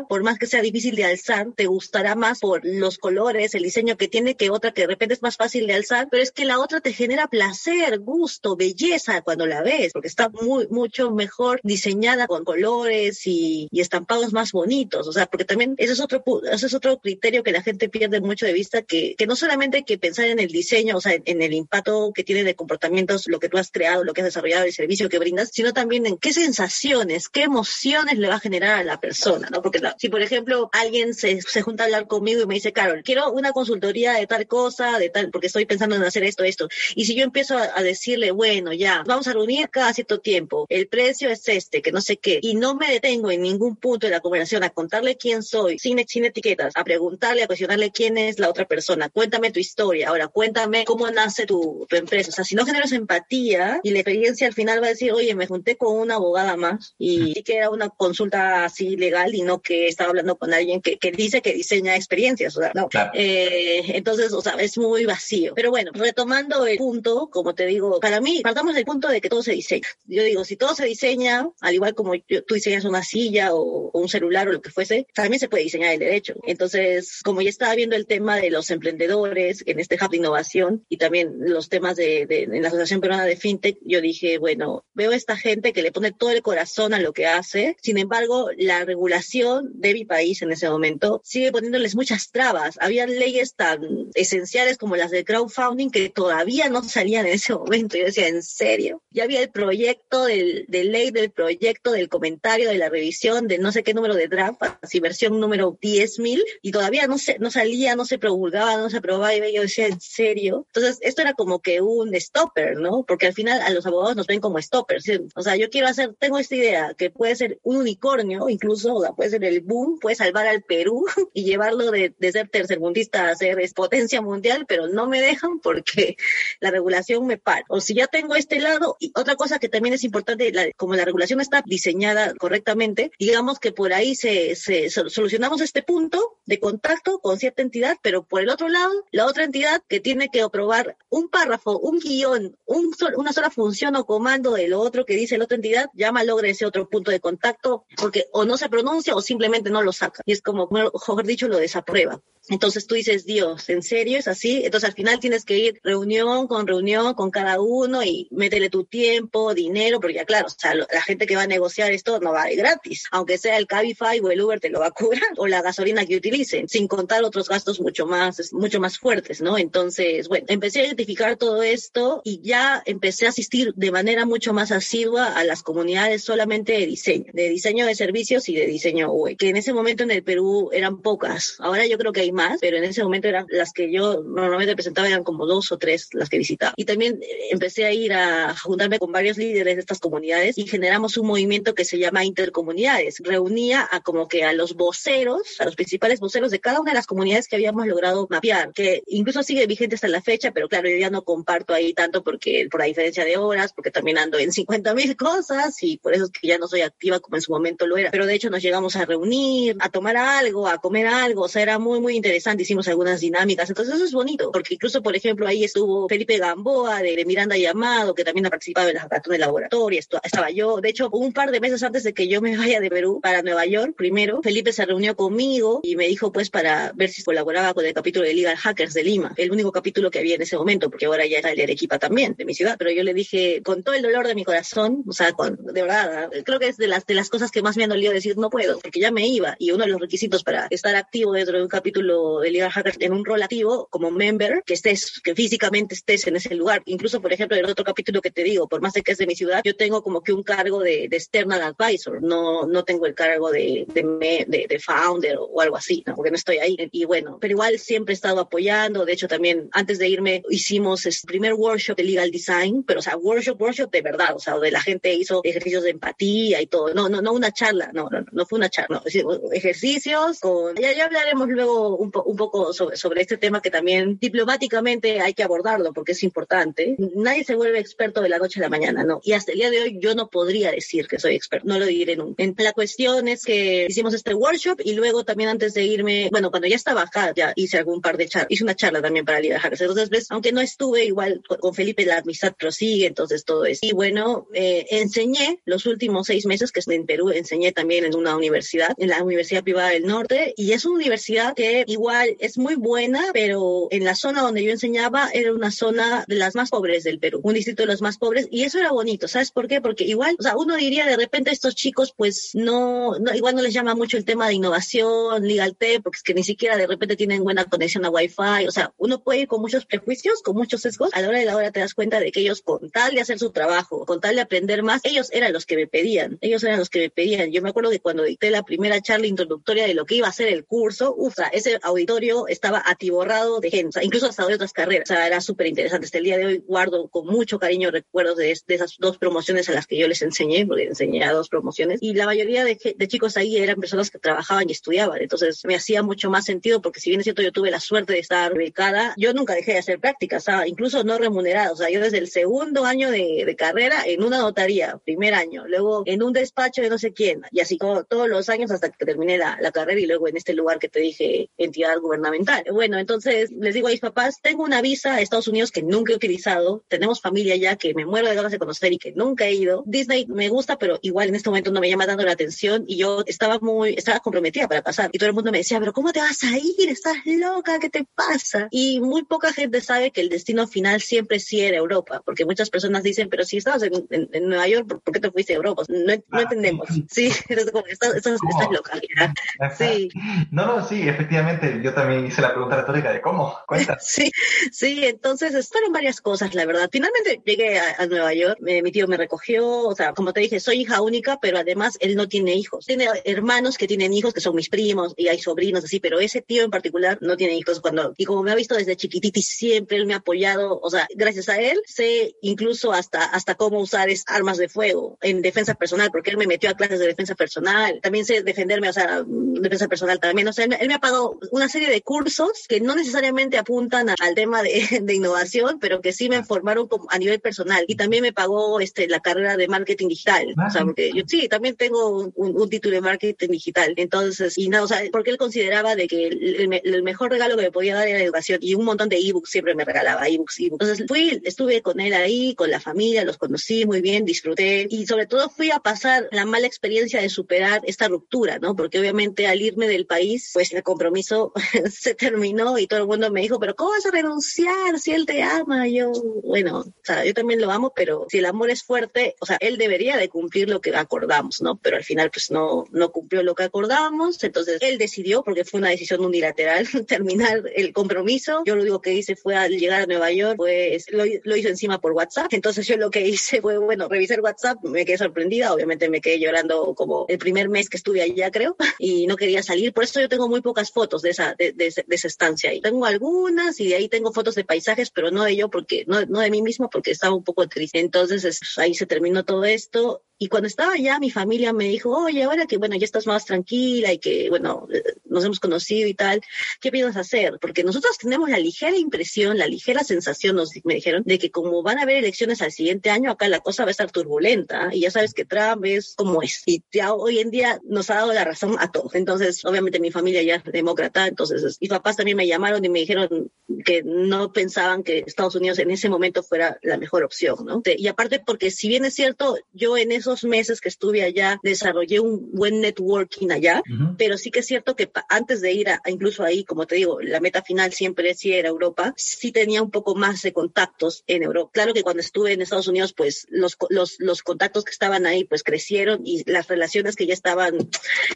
por más que sea difícil de alzar, te gustará más por los colores, el diseño que tiene que otra que de repente es más fácil de alzar, pero es que la otra te genera placer, gusto, belleza cuando la ves, porque está muy, mucho mejor diseñada con colores y, estampados más bonitos, o sea, porque también ese es otro, ese es otro criterio que la gente pierde mucho de vista, que, que no solamente hay que pensar en el diseño, o sea, en, el impacto que tiene de comportamientos, lo que tú has creado, lo que has desarrollado, el servicio que brindas, sino también en qué sensaciones, qué emociones le va a generar a la persona, ¿no? Si, por ejemplo, alguien se, se junta a hablar conmigo y me dice, Carol, quiero una consultoría de tal cosa, de tal, porque estoy pensando en hacer esto, esto. Y si yo empiezo a, a decirle, bueno, ya, vamos a reunir cada cierto tiempo, el precio es este, que no sé qué, y no me detengo en ningún punto de la conversación a contarle quién soy, sin, sin etiquetas, a preguntarle, a cuestionarle quién es la otra persona, cuéntame tu historia, ahora cuéntame cómo nace tu, tu empresa. O sea, si no generas empatía y la experiencia al final va a decir, oye, me junté con una abogada más y que era una consulta así legal y no que estaba hablando con alguien que, que dice que diseña experiencias, o sea, no. Claro. Eh, entonces, o sea, es muy vacío. Pero bueno, retomando el punto, como te digo, para mí, partamos del punto de que todo se diseña. Yo digo, si todo se diseña, al igual como yo- tú diseñas una silla o, o un celular o lo que fuese, también se puede diseñar el derecho. Entonces, como ya estaba viendo el tema de los emprendedores en este hub de innovación y también los temas de, de, en la Asociación Peruana de FinTech, yo dije, bueno, veo esta gente que le pone todo el corazón a lo que hace. Sin embargo, la regulación de mi país en ese momento sigue poniéndoles muchas trabas. Había leyes tan esenciales como las de crowdfunding que todavía no salían en ese momento. Yo decía, ¿en serio? Ya había el proyecto del, de ley del proyecto, del comentario, de la revisión, de no sé qué número de draft, así versión número 10.000, y todavía no se, no salía, no se promulgaba, no se aprobaba, y yo decía, ¿en serio? Entonces, esto era como que un stopper, ¿no? Porque al final a los abogados nos ven como stoppers. O sea, yo quiero hacer, tengo esta idea que puede ser un unicornio, incluso, o sea, puede ser el boom, puede salvar al Perú y llevarlo de, de ser tercermundista a ser potencia mundial, pero no me dejan porque la regulación me para. O si ya tengo este lado, y otra cosa que también es importante, la- como la regulación está diseñada correctamente, digamos que por ahí se, se sol- solucionamos este punto de contacto con cierta entidad, pero por el otro lado, la otra entidad que tiene que aprobar un párrafo, un guion, un sol- una sola función o comando de lo otro que dice la otra entidad, ya malogra ese otro punto de contacto, porque o no se pronuncia o simplemente no lo saca. Y es como, mejor dicho, lo desaprueba. Entonces tú dices, Dios, ¿en serio es así? Entonces al final tienes que ir reunión con reunión con cada uno y métele tu tiempo, dinero, porque ya claro, o la gente que va a negociar esto no va de gratis, aunque sea el Cabify o el Uber te lo va a cobrar, o la gasolina que utilicen, sin contar otros gastos mucho más, mucho más fuertes, ¿no? Entonces, bueno, empecé a identificar todo esto y ya empecé a asistir de manera mucho más asidua a las comunidades solamente de diseño, de diseño de servicios y de diseño que en ese momento en el Perú eran pocas. Ahora yo creo que hay más, pero en ese momento eran las que yo normalmente presentaba eran como dos o tres las que visitaba. Y también eh, empecé a ir a juntarme con varios líderes de estas comunidades y generamos un movimiento que se llama Intercomunidades. Reunía a como que a los voceros, a los principales voceros de cada una de las comunidades que habíamos logrado mapear, que incluso sigue vigente hasta la fecha, pero claro, yo ya no comparto ahí tanto porque por la diferencia de horas, porque también ando en 50 mil cosas y por eso es que ya no soy activa como en su momento lo era. Pero de hecho nos llegamos a reunir, a tomar algo, a comer algo, o sea, era muy, muy interesante, hicimos algunas dinámicas, entonces eso es bonito, porque incluso, por ejemplo, ahí estuvo Felipe Gamboa de, Miranda Llamado, que también ha participado en la de laboratorio, estaba yo, de hecho, un par de meses antes de que yo me vaya de Perú para Nueva York, primero, Felipe se reunió conmigo y me dijo pues para ver si colaboraba con el capítulo de Legal Hackers de Lima, el único capítulo que había en ese momento, porque ahora ya está el de Arequipa también, de mi ciudad, pero yo le dije con todo el dolor de mi corazón, o sea, con, de verdad, creo que es de las, de las cosas que más me han dolido decir no puedo, porque ya me iba y uno de los requisitos para estar activo dentro de un capítulo de Legal Hackers en un rol activo como member, que estés, que físicamente estés en ese lugar. Incluso, por ejemplo, el otro capítulo que te digo, por más de que es de mi ciudad, yo tengo como que un cargo de, de external advisor, no, no tengo el cargo de, de, me- de, de founder o, algo así, ¿no? porque no estoy ahí. Y bueno, pero igual siempre he estado apoyando. De hecho, también antes de irme hicimos el primer workshop de legal design, pero o sea, workshop, workshop de verdad, o sea, donde la gente hizo ejercicios de empatía y todo. No, no, no una charla, no, no, no fue una charla, no, es ejercicios con, ya, ya hablaremos luego un, po- un poco sobre, sobre este tema que también diplomáticamente hay que abordarlo porque es importante. Nadie se vuelve experto de la noche a la mañana, ¿no? Y hasta el día de hoy yo no podría decir que soy experto, no lo diré nunca. En- La cuestión es que hicimos este workshop y luego también antes de irme, bueno, cuando ya estaba acá, ya hice algún par de charlas, hice una charla también para Liga Hackers. Entonces, ves, aunque no estuve igual con, Felipe, la amistad prosigue, entonces todo eso. Y bueno, eh, enseñé los últimos seis meses que en Perú, enseñé también en una universidad, en la Universidad Privada del Norte, y es una universidad que igual es muy buena, pero en la zona donde yo enseñaba era una zona de las más pobres del Perú, un distrito de los más pobres, y eso era bonito, ¿sabes por qué? Porque igual, o sea, uno diría de repente estos chicos, pues no, no igual no les llama mucho el tema de innovación, legal tech, porque es que ni siquiera de repente tienen buena conexión a Wi-Fi, o sea, uno puede ir con muchos prejuicios, con muchos sesgos, a la hora de la hora te das cuenta de que ellos con tal de hacer su trabajo, con tal de aprender más, ellos eran los que me pedían, ellos eran los que me pedían. Yo me acuerdo que cuando dicté la primera charla introductoria de lo que iba a ser el curso, uff, ese auditorio estaba atiborrado de gente, incluso hasta de otras carreras, o sea, era súper interesante. Hasta el día de hoy guardo con mucho cariño recuerdos de, esas dos promociones a las que yo les enseñé, porque enseñé a dos promociones, y la mayoría de, de chicos ahí eran personas que trabajaban y estudiaban, entonces me hacía mucho más sentido, porque si bien es cierto, yo tuve la suerte de estar becada, yo nunca dejé de hacer prácticas, ¿sabes? incluso no remunerada, o sea, yo desde el segundo año de, de carrera en una notaría, primer año, luego en un despacho de no sé quién, y así como todos los años hasta que terminé la, la carrera y luego en este lugar que te dije, entidad gubernamental. Bueno, entonces les digo a mis papás, tengo una visa a Estados Unidos que nunca he utilizado, tenemos familia ya que me muero de ganas de conocer y que nunca he ido. Disney me gusta, pero igual en este momento no me llama dando la atención y yo estaba muy, estaba comprometida para pasar y todo el mundo me decía, pero ¿cómo te vas a ir? Estás loca, ¿qué te pasa? Y muy poca gente sabe que el destino final siempre sí era Europa, porque muchas personas dicen, pero si estabas en, en, Nueva York, ¿por qué te fuiste a Europa? No, no ah, entendemos. Sí, estás, estás, loca. Sí. No, no, sí, efectivamente, yo también hice la pregunta retórica de cómo, cuenta. Sí, sí, entonces fueron varias cosas, la verdad. Finalmente llegué a, Nueva York, mi tío me recogió, o sea, como te dije, soy hija única, pero además él no tiene hijos. Tiene hermanos que tienen hijos, que son mis primos, y hay sobrinos así, pero ese tío en particular no tiene hijos. cuando Y como me ha visto desde chiquitita y siempre él me ha apoyado, o sea, gracias a él sé incluso hasta, hasta cómo usar armas de fuego en defensa personal, porque él me metió a clases de defensa personal. También sé defenderme, o sea, defensa personal también. O sea, él, me ha pagado una serie de cursos que no necesariamente apuntan al tema de, de, innovación, pero que sí me formaron como a nivel personal. Y también me pagó este, la carrera de marketing digital. o sea, porque yo sí, también tengo un, título de marketing digital. Entonces, y nada, o sea, porque él consideraba de que el, mejor regalo que me podía dar era la educación y un montón de ebooks siempre me regalaba, ebooks, ebooks. Entonces fui, estuve con él ahí, con la familia, los conocí muy bien, disfruté y sobre todo fui a pasar la mala experiencia de superar esta ruptura, ¿no? Porque obviamente al irme del país, pues el compromiso se terminó y todo el mundo me dijo, pero ¿cómo vas a renunciar si él te ama? yo, bueno, o sea, yo también lo amo, pero si el amor es fuerte, o sea, él debería de cumplir lo que acordamos, ¿no? Pero al final, pues no, no cumplió lo que acordábamos, entonces él decidió, porque fue una decisión unilateral, terminar el compromiso. Yo lo único que hice fue al llegar a Nueva York, pues lo hizo encima por WhatsApp, entonces yo lo que hice fue, bueno, revisar WhatsApp, me quedé sorprendida, obviamente me quedé llorando como el primer mes que estuve allá, creo, y no quería salir, por eso yo tengo muy pocas fotos de esa, de, esa estancia y tengo algunas y de ahí tengo fotos de paisajes, pero no de yo porque, no, no de mí mismo porque estaba un poco triste. Entonces ahí se terminó todo esto y cuando estaba allá, mi familia me dijo, oye, ahora que, bueno, ya estás más tranquila y que, bueno, eh, nos hemos conocido y tal, ¿qué piensas hacer? Porque nosotros tenemos la ligera impresión, la ligera sensación, nos, me dijeron, de que como van a haber elecciones al siguiente año, acá la cosa va a estar turbulenta y ya sabes que Trump es como es. Y ya hoy en día nos ha dado la razón a todos. Entonces, obviamente mi familia ya es demócrata, entonces mis papás también me llamaron y me dijeron que no pensaban que Estados Unidos en ese momento fuera la mejor opción, ¿no? Y aparte porque si bien es cierto, yo en eso meses que estuve allá desarrollé un buen networking allá, pero sí que es cierto que antes de ir a, incluso ahí, como te digo, la meta final siempre sí era Europa, sí tenía un poco más de contactos en Europa. Claro que cuando estuve en Estados Unidos, pues los, los, los contactos que estaban ahí pues crecieron y las relaciones que ya estaban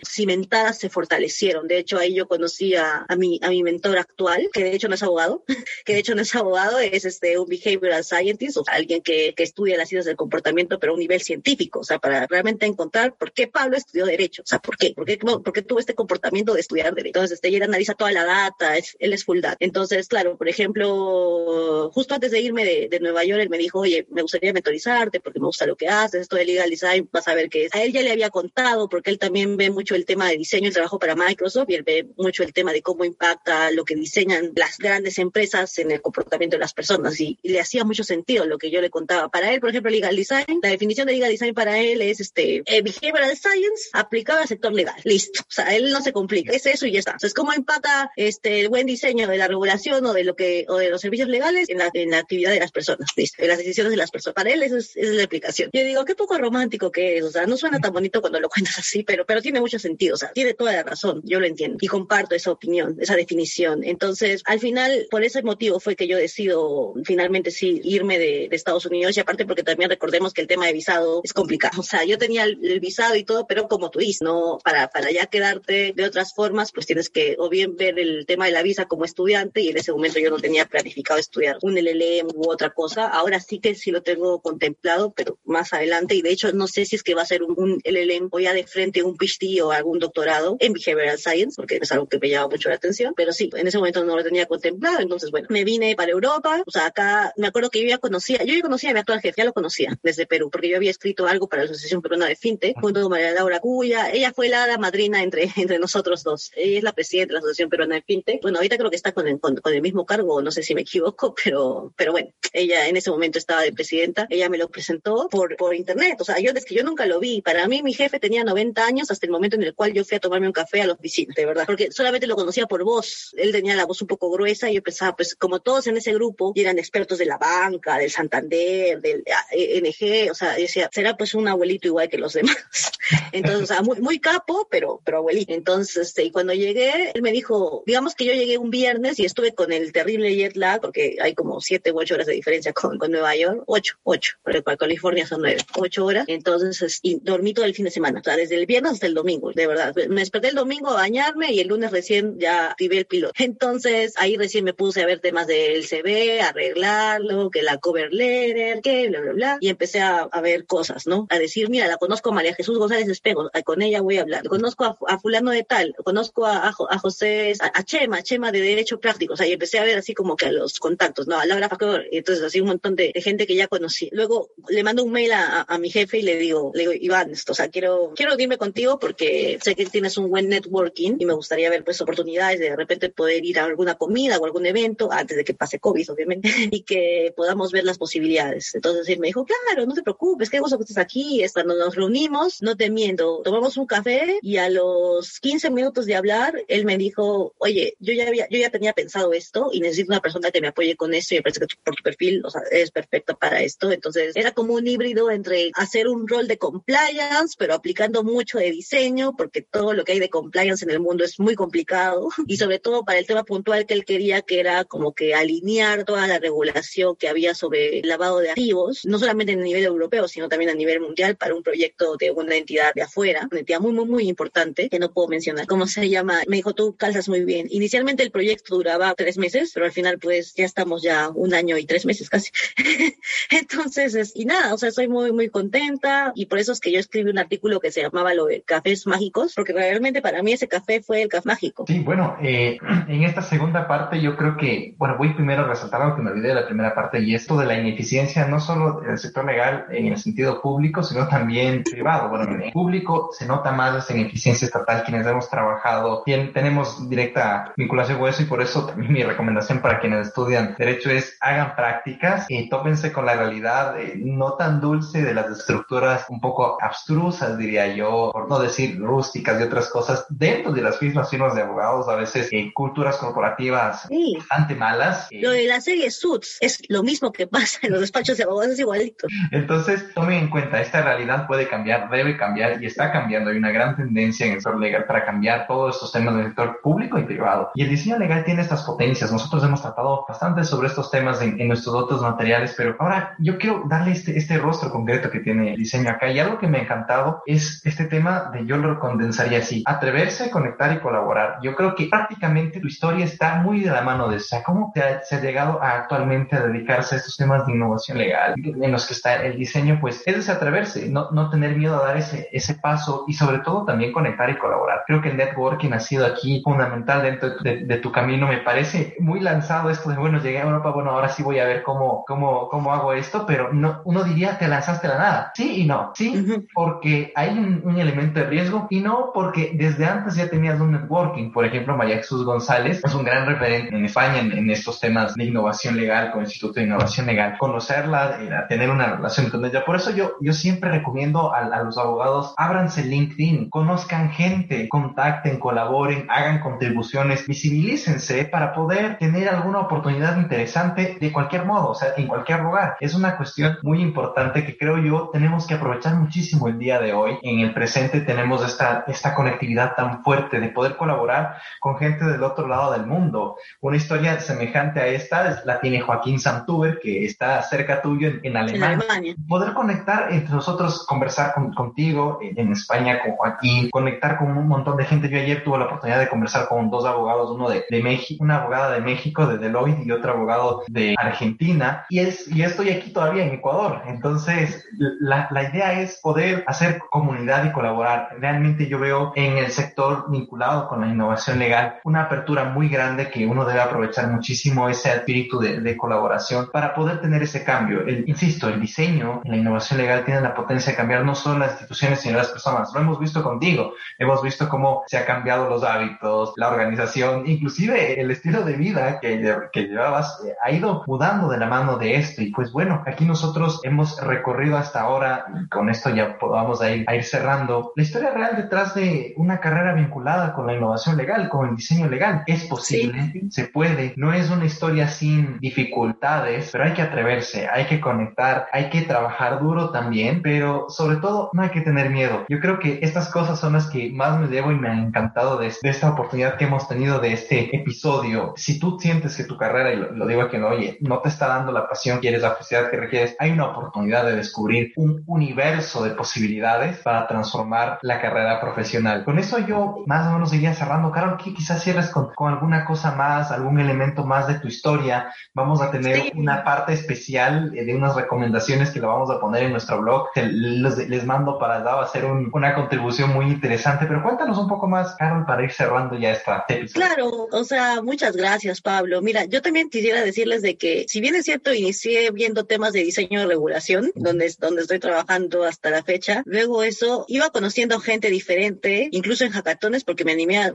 cimentadas se fortalecieron. De hecho, ahí yo conocí a, a, mi, a mi mentor actual, que de hecho no es abogado, que de hecho no es abogado, es este, un behavioral scientist, o sea, alguien que, que estudia las ciencias del comportamiento, pero a un nivel científico. O sea, para realmente encontrar por qué Pablo estudió Derecho, o sea, por qué, por qué, por qué tuvo este comportamiento de estudiar Derecho. Entonces, este, él analiza toda la data, él es full data. Entonces, claro, por ejemplo, justo antes de irme de, de, Nueva York, él me dijo, oye, me gustaría mentorizarte porque me gusta lo que haces, esto de legal design, vas a ver qué es. A él ya le había contado porque él también ve mucho el tema de diseño y trabajo para Microsoft y él ve mucho el tema de cómo impacta lo que diseñan las grandes empresas en el comportamiento de las personas y, le hacía mucho sentido lo que yo le contaba. Para él, por ejemplo, legal design, la definición de legal design para él es este eh, behavioral science aplicado al sector legal. Listo. O sea, él no se complica. Es eso y ya está. Entonces, ¿cómo empata este el buen diseño de la regulación o de lo que o de los servicios legales en la, en la actividad de las personas? Listo. En las decisiones de las personas. Para él eso es, es la aplicación. Yo digo, qué poco romántico que es. O sea, no suena tan bonito cuando lo cuentas así, pero, pero tiene mucho sentido. O sea, tiene toda la razón. Yo lo entiendo y comparto esa opinión, esa definición. Entonces, al final, por ese motivo fue que yo decido finalmente sí irme de, Estados Unidos y aparte porque también recordemos que el tema de visado es complicado. O sea, yo tenía el, visado y todo, pero como tú dices, no, para, para ya quedarte de otras formas, pues tienes que o bien ver el tema de la visa como estudiante y en ese momento yo no tenía planificado estudiar un LLM u otra cosa. Ahora sí que sí lo tengo contemplado, pero más adelante y de hecho no sé si es que va a ser un, LLM o ya de frente un PhD o algún doctorado en Behavioral Science, porque es algo que me llama mucho la atención, pero sí, en ese momento no lo tenía contemplado, entonces bueno, me vine para Europa, o sea, acá me acuerdo que yo ya conocía, yo ya conocía a mi actual jefe, ya lo conocía desde Perú, porque yo había escrito algo para la Asociación Peruana de Finte, junto con María Laura Cuya, ella fue la madrina entre, entre nosotros dos, ella es la presidenta de la Asociación Peruana de Finte, bueno, ahorita creo que está con el, con, el mismo cargo, no sé si me equivoco, pero, pero bueno, ella en ese momento estaba de presidenta, ella me lo presentó por, por internet, o sea, yo es que yo nunca lo vi, para mí mi jefe tenía 90 años hasta el momento en el cual yo fui a tomarme un café a la oficina, de verdad, porque solamente lo conocía por voz, él tenía la voz un poco gruesa y yo pensaba, pues como todos en ese grupo eran expertos de la banca, del Santander, del NG, o sea, decía, será pues un abuelito igual que los demás. Entonces, o sea, muy, muy capo, pero, pero abuelito. Entonces, este, y cuando llegué, él me dijo, digamos que yo llegué un viernes y estuve con el terrible jet lag, porque hay como siete u ocho horas de diferencia con, con Nueva York, ocho, ocho, pero para California son nueve, ocho horas. Entonces, y dormí todo el fin de semana, o sea, desde el viernes hasta el domingo, de verdad. Me desperté el domingo a bañarme y el lunes recién ya activé el piloto. Entonces, ahí recién me puse a ver temas del CV, arreglarlo, que la cover letter, que bla, bla, bla. Y empecé a, ver cosas, ¿no? A decir, mira, la conozco a María Jesús González Espejo, con ella voy a hablar. Conozco a, fulano de tal, conozco a, a, José, a, Chema, Chema de Derecho Práctico. O sea, y empecé a ver así como que a los contactos, ¿no? A Laura Factor, entonces así un montón de, gente que ya conocí. Luego le mando un mail a, mi jefe y le digo, le digo, Iván, esto, o sea, quiero, quiero irme contigo porque sé que tienes un buen networking y me gustaría ver pues oportunidades de de repente poder ir a alguna comida o algún evento antes de que pase COVID, obviamente, y que podamos ver las posibilidades. Entonces él me dijo, claro, no te preocupes, qué gusto que estés aquí. Es cuando nos reunimos, no te miento, tomamos un café y a los 15 minutos de hablar, él me dijo, oye, yo ya había, yo ya tenía pensado esto y necesito una persona que me apoye con esto y me parece que por tu perfil, o sea, eres perfecta para esto. Entonces era como un híbrido entre hacer un rol de compliance, pero aplicando mucho de diseño, porque todo lo que hay de compliance en el mundo es muy complicado y sobre todo para el tema puntual que él quería, que era como que alinear toda la regulación que había sobre el lavado de activos, no solamente a nivel europeo, sino también a nivel mundial para un proyecto de una entidad de afuera, una entidad muy, muy, muy importante, que no puedo mencionar. ¿Cómo se llama? Me dijo, tú calzas muy bien. Inicialmente el proyecto duraba tres meses, pero al final pues ya estamos ya un año y tres meses casi. Entonces, es, y nada, o sea, estoy muy, muy contenta y por eso es que yo escribí un artículo que se llamaba lo de cafés mágicos, porque realmente para mí ese café fue el café mágico. Sí, bueno, eh, en esta segunda parte yo creo que, bueno, voy primero a resaltar algo que me olvidé de la primera parte y esto de la ineficiencia no solo del sector legal en el sentido público, sino también privado. Bueno, en el público se nota más esa ineficiencia estatal quienes hemos trabajado, bien, tenemos directa vinculación con eso y por eso también mi recomendación para quienes estudian derecho es hagan prácticas y tópense con la realidad eh, no tan dulce de las estructuras un poco abstrusas, diría yo, por no decir rústicas y otras cosas dentro de las mismas firmas de abogados, a veces en culturas corporativas bastante malas. Lo de la serie Suits es lo mismo que pasa en los despachos de abogados, es igualito. Entonces, tomen en cuenta, esta realidad puede cambiar, debe cambiar y está cambiando. Hay una gran tendencia en el sector legal para cambiar todos estos temas del sector público y privado. Y el diseño legal tiene estas potencias. Nosotros hemos tratado bastante sobre estos temas en, nuestros otros materiales, pero ahora yo quiero darle este, este rostro concreto que tiene el diseño acá. Y algo que me ha encantado es este tema de yo lo condensaría así, atreverse, conectar y colaborar. Yo creo que prácticamente tu historia está muy de la mano de eso. ¿cómo te ha, se ha llegado a, actualmente a dedicarse a estos temas de innovación legal en los que está el diseño? Pues es atreverse, no, no tener miedo a dar ese, ese paso y sobre todo también conectar y colaborar. Creo que el networking ha sido aquí fundamental dentro de, tu camino. Me parece muy lanzado esto de, bueno, llegué a Europa, bueno, ahora sí voy a ver cómo, cómo, cómo hago esto, pero no, uno diría, te lanzaste a la nada. Sí y no. Sí, porque hay un, un elemento de riesgo y no porque desde antes ya tenías un networking. Por ejemplo, María Jesús González es un gran referente en España en, estos temas de innovación legal con el Instituto de Innovación Legal, conocerla, eh, tener una relación con ella. Por eso yo, yo siempre recomiendo a, a los abogados, ábranse LinkedIn, conozcan gente, contacten, colaboren, hagan contribuciones, visibilícense para poder tener alguna oportunidad interesante de cualquier modo, o sea, en cualquier lugar. Es una cuestión muy importante que creo yo tenemos que aprovechar muchísimo el día de hoy. En el presente tenemos esta, esta conectividad tan fuerte de poder colaborar con gente del otro lado del mundo. Una historia semejante a esta la tiene Joaquín Santuber, que está cerca tuyo en, Alemania. Poder conectar nosotros, conversar contigo en, España con Joaquín, conectar con un montón de gente. Yo ayer tuve la oportunidad de conversar con dos abogados, uno de, de México, una abogada de México, de Deloitte, y otro abogado de Argentina. Y, es, y estoy aquí todavía en Ecuador. Entonces, la, la idea es poder hacer comunidad y colaborar. Realmente yo veo en el sector vinculado con la innovación legal una apertura muy grande que uno debe aprovechar muchísimo ese espíritu de, de colaboración para poder tener ese cambio. El, insisto, el diseño la innovación legal tiene la potencia de cambiar no solo las instituciones, sino las personas. Lo hemos visto contigo. Hemos visto cómo se han cambiado los hábitos, la organización, inclusive el estilo de vida que, que llevabas eh, ha ido mudando de la mano de esto. Y pues bueno, aquí nosotros hemos recorrido hasta ahora, con esto ya podamos a ir, a ir cerrando, la historia real detrás de una carrera vinculada con la innovación legal, con el diseño legal. Es posible, se puede, no es una historia sin dificultades, pero hay que atreverse, hay que conectar, hay que trabajar duro también, pero sobre todo no hay que tener miedo. Yo creo que estas cosas son las que más me debo y me han encantado de, esta oportunidad que hemos tenido de este episodio. Si tú sientes que tu carrera, y lo, digo que no, oye, no te está dando la pasión, quieres la felicidad que requieres, hay una oportunidad de descubrir un universo de posibilidades para transformar la carrera profesional. Con eso yo más o menos iría cerrando. Carol, que quizás cierres con, alguna cosa más, algún elemento más de tu historia. Vamos a tener una parte especial eh, de unas recomendaciones que lo vamos a poner en nuestro blog. Les, les mando para va a ser una contribución muy interesante, pero cuéntanos un poco más, Carol, para ir cerrando ya esta episodio. Claro, o sea, muchas gracias, Pablo. Mira, yo también quisiera decirles de que, si bien es cierto, inicié viendo temas de diseño de regulación, donde, donde estoy trabajando hasta la fecha, luego eso, iba conociendo gente diferente, incluso en hackatones, porque me animé a,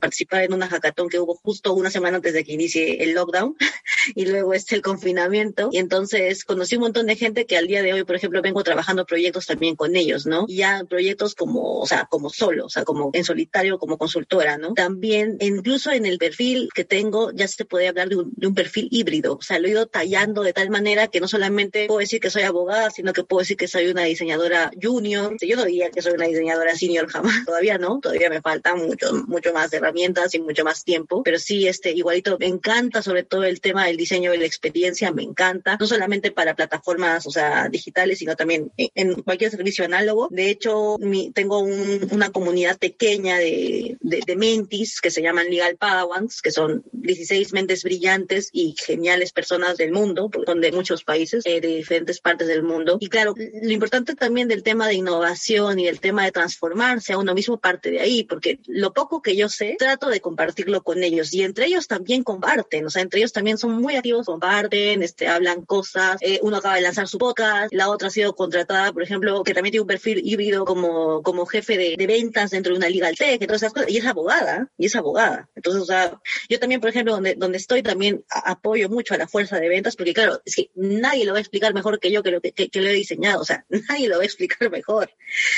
participar en una hackatón que hubo justo una semana antes de que inicie el lockdown, y luego este el confinamiento, y entonces conocí un montón de gente que al día de hoy, por ejemplo, vengo trabajando proyectos también con ellos, ¿no? ya proyectos como, o sea, como solo, o sea, como en solitario, como consultora, ¿no? También, incluso en el perfil que tengo, ya se puede hablar de un, de un perfil híbrido, o sea, lo he ido tallando de tal manera que no solamente puedo decir que soy abogada, sino que puedo decir que soy una diseñadora junior. Yo no diría que soy una diseñadora senior jamás, todavía no, todavía me faltan mucho, mucho más herramientas y mucho más tiempo, pero sí, este, igualito, me encanta sobre todo el tema del diseño de la experiencia, me encanta, no solamente para plataformas, o sea, digitales, sino también en, cualquier servicio análogo. De hecho, mi, tengo una comunidad pequeña de, de, mentis que se llaman Legal Padawans, que son 16 mentes brillantes y geniales personas del mundo, son de muchos países, eh, de diferentes partes del mundo. Y claro, lo importante también del tema de innovación y el tema de transformarse a uno mismo parte de ahí, porque lo poco que yo sé, trato de compartirlo con ellos y entre ellos también comparten, o sea, entre ellos también son muy activos, comparten, este, hablan cosas. Eh, uno acaba de lanzar su podcast, la otra ha sido contratada, por ejemplo, que también tiene un perfil híbrido como, como jefe de, de ventas dentro de una legal tech, todas esas cosas, y es abogada, y es abogada. Entonces, o sea, yo también, por ejemplo, donde, donde estoy, también apoyo mucho a la fuerza de ventas, porque claro, es que nadie lo va a explicar mejor que yo que lo que, que, lo he diseñado, o sea, nadie lo va a explicar mejor.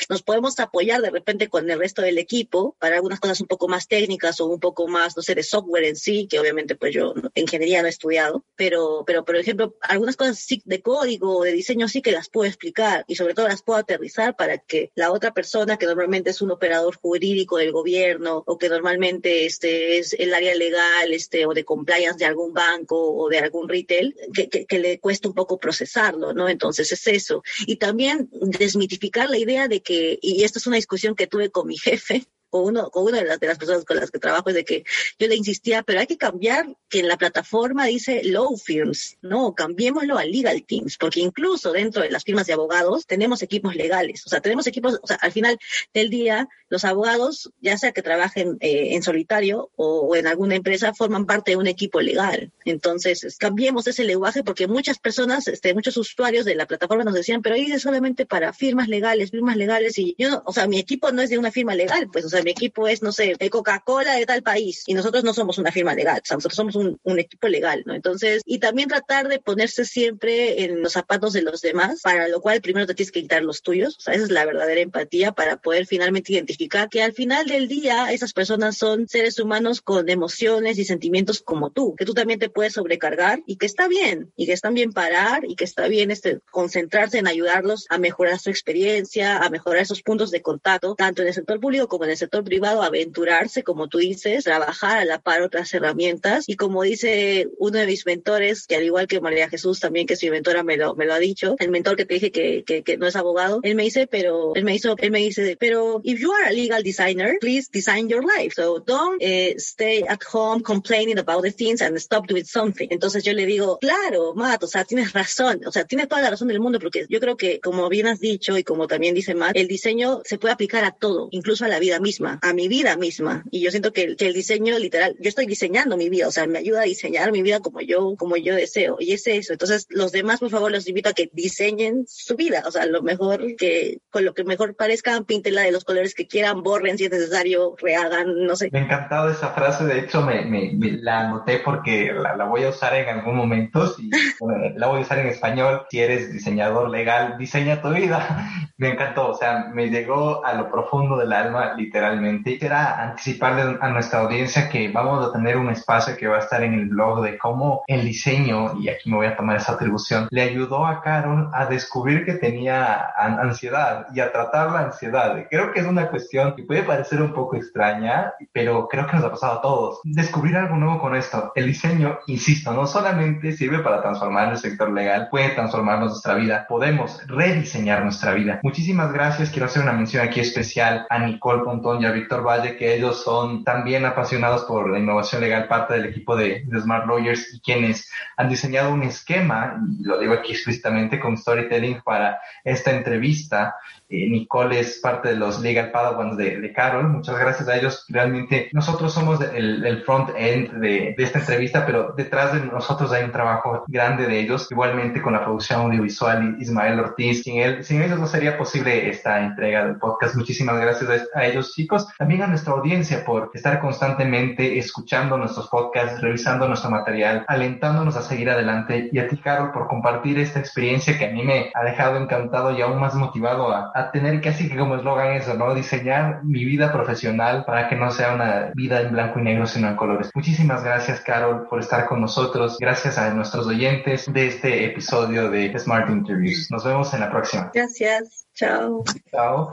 Nos podemos apoyar de repente con el resto del equipo para algunas cosas un poco más técnicas o un poco más, no sé, de software en sí, que obviamente pues yo en ingeniería no he estudiado, pero, pero por ejemplo, algunas cosas sí de código o de diseño sí que las puedo explicar y sobre todo las puedo aterrizar para que la otra persona que normalmente es un operador jurídico del gobierno o que normalmente este es el área legal este o de compliance de algún banco o de algún retail que, que, le cuesta un poco procesarlo, ¿no? Entonces es eso. Y también desmitificar la idea de que, y esto es una discusión que tuve con mi jefe, con, uno, con una de las, de las personas con las que trabajo es de que yo le insistía, pero hay que cambiar que en la plataforma dice law firms, no, cambiémoslo a legal teams, porque incluso dentro de las firmas de abogados tenemos equipos legales, o sea, tenemos equipos, o sea, al final del día los abogados, ya sea que trabajen eh, en solitario o, en alguna empresa, forman parte de un equipo legal. Entonces, cambiemos ese lenguaje porque muchas personas, este, muchos usuarios de la plataforma nos decían, pero ahí es solamente para firmas legales, firmas legales y yo, o sea, mi equipo no es de una firma legal, pues, o sea, mi equipo es, no sé, de Coca-Cola de tal país y nosotros no somos una firma legal, o sea, nosotros somos un, un equipo legal, ¿no? Entonces, y también tratar de ponerse siempre en los zapatos de los demás, para lo cual primero te tienes que quitar los tuyos, o sea, esa es la verdadera empatía para poder finalmente identificar que al final del día esas personas son seres humanos con emociones y sentimientos como tú, que tú también te puedes sobrecargar y que está bien, y que están bien parar y que está bien este, concentrarse en ayudarlos a mejorar su experiencia, a mejorar esos puntos de contacto, tanto en el sector público como en el sector privado, aventurarse, como tú dices, trabajar a la par otras herramientas y como dice uno de mis mentores, que al igual que María Jesús también, que es mi mentora, me lo, me lo ha dicho, el mentor que te dije que, que, que no es abogado, él me dice, pero él me hizo, él me dice, pero if you are a legal designer, please design your life. So don't uh, stay at home complaining about the things and stop doing something. Entonces yo le digo, claro, Matt, o sea, tienes razón, o sea, tienes toda la razón del mundo porque yo creo que como bien has dicho y como también dice Matt, el diseño se puede aplicar a todo, incluso a la vida misma, a mi vida misma. Y yo siento que, que el diseño literal, yo estoy diseñando mi vida, o sea, me ayuda a diseñar mi vida como yo, como yo deseo. Y es eso. Entonces, los demás, por favor, los invito a que diseñen su vida, o sea, lo mejor que, con lo que mejor parezcan, píntela de los colores que quieran, borren si es necesario, rehagan, no sé. Me ha encantado esa frase, de hecho me, me, la anoté porque la, la, voy a usar en algún momento, si, bueno, la voy a usar en español, si eres diseñador legal, diseña tu vida. me encantó, o sea, me llegó a lo profundo del alma, literalmente. Quisiera anticiparle a nuestra audiencia que vamos a tener un espacio que va a estar en el blog de cómo el diseño, y aquí me voy a tomar esa atribución, le ayudó a Carol a descubrir que tenía ansiedad y a tratar la ansiedad. Creo que es una cuestión que puede parecer un poco extraña, pero creo que nos ha pasado a todos. Descubrir algo nuevo con esto. El diseño, insisto, no solamente sirve para transformar el sector legal, puede transformarnos nuestra vida. Podemos rediseñar nuestra vida. Muchísimas gracias. Quiero hacer una mención aquí especial a Nicole Pontón y a Víctor Valle, que ellos son también apasionados por la innovación legal, parte del equipo de, de Smart Lawyers y quienes han diseñado un esquema, y lo digo aquí explícitamente con storytelling para esta entrevista. Eh, Nicole es parte de los Legal Padawans de, Carol. Muchas gracias a ellos. Realmente nosotros somos el, front end de, de, esta entrevista, pero detrás de nosotros hay un trabajo grande de ellos. Igualmente con la producción audiovisual Ismael Ortiz. Sin, él, sin ellos no sería posible esta entrega del podcast. Muchísimas gracias a ellos chicos. También a nuestra audiencia por estar constantemente escuchando nuestros podcasts, revisando nuestro material, alentándonos a seguir adelante. Y a ti Carol por compartir esta experiencia que a mí me ha dejado encantado y aún más motivado tener casi que como eslogan eso, ¿no? Diseñar mi vida profesional para que no sea una vida en blanco y negro, sino en colores. Muchísimas gracias, Carol, por estar con nosotros. Gracias a nuestros oyentes de este episodio de Smart Interviews. Nos vemos en la próxima. Gracias. Chao. Chao.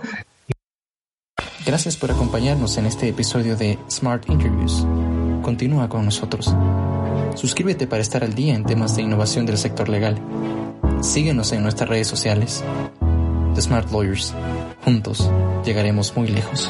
Gracias por acompañarnos en este episodio de Smart Interviews. Continúa con nosotros. Suscríbete para estar al día en temas de innovación del sector legal. Síguenos en nuestras redes sociales. Smart Lawyers. Juntos llegaremos muy lejos.